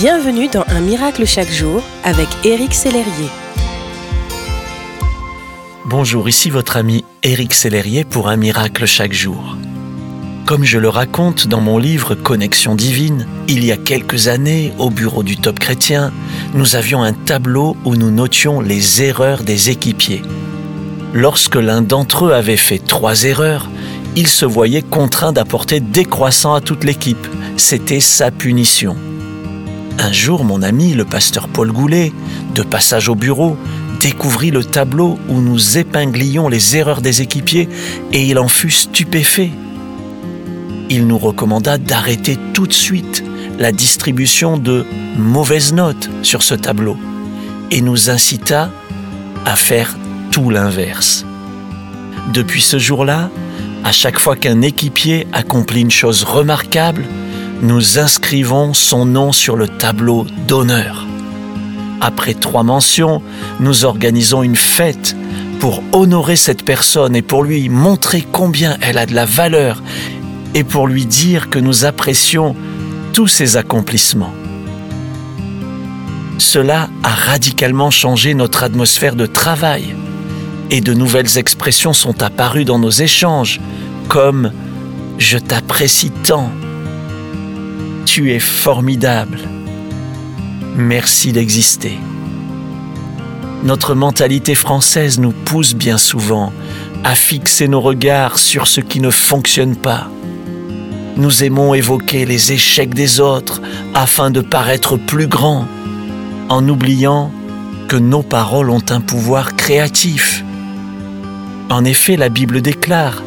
Bienvenue dans Un miracle chaque jour avec Éric Sellerier. Bonjour, ici votre ami Éric Sellerier pour Un miracle chaque jour. Comme je le raconte dans mon livre Connexion divine, il y a quelques années, au bureau du Top Chrétien, nous avions un tableau où nous notions les erreurs des équipiers. Lorsque l'un d'entre eux avait fait trois erreurs, il se voyait contraint d'apporter décroissant à toute l'équipe. C'était sa punition. Un jour, mon ami, le pasteur Paul Goulet, de passage au bureau, découvrit le tableau où nous épinglions les erreurs des équipiers et il en fut stupéfait. Il nous recommanda d'arrêter tout de suite la distribution de mauvaises notes sur ce tableau et nous incita à faire tout l'inverse. Depuis ce jour-là, à chaque fois qu'un équipier accomplit une chose remarquable, nous inscrivons son nom sur le tableau d'honneur. Après trois mentions, nous organisons une fête pour honorer cette personne et pour lui montrer combien elle a de la valeur et pour lui dire que nous apprécions tous ses accomplissements. Cela a radicalement changé notre atmosphère de travail et de nouvelles expressions sont apparues dans nos échanges comme ⁇ Je t'apprécie tant ⁇ tu es formidable. Merci d'exister. Notre mentalité française nous pousse bien souvent à fixer nos regards sur ce qui ne fonctionne pas. Nous aimons évoquer les échecs des autres afin de paraître plus grands, en oubliant que nos paroles ont un pouvoir créatif. En effet, la Bible déclare,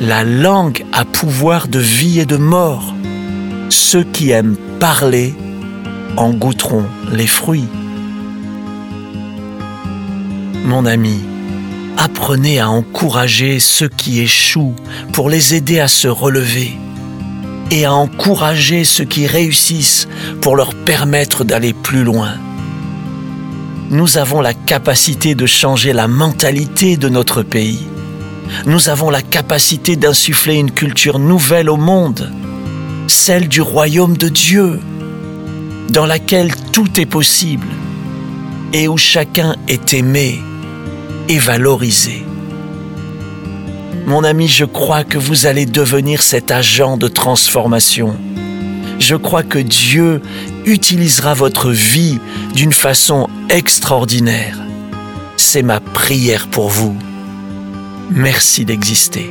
La langue a pouvoir de vie et de mort ceux qui aiment parler en goûteront les fruits. Mon ami, apprenez à encourager ceux qui échouent pour les aider à se relever et à encourager ceux qui réussissent pour leur permettre d'aller plus loin. Nous avons la capacité de changer la mentalité de notre pays. Nous avons la capacité d'insuffler une culture nouvelle au monde celle du royaume de Dieu, dans laquelle tout est possible et où chacun est aimé et valorisé. Mon ami, je crois que vous allez devenir cet agent de transformation. Je crois que Dieu utilisera votre vie d'une façon extraordinaire. C'est ma prière pour vous. Merci d'exister.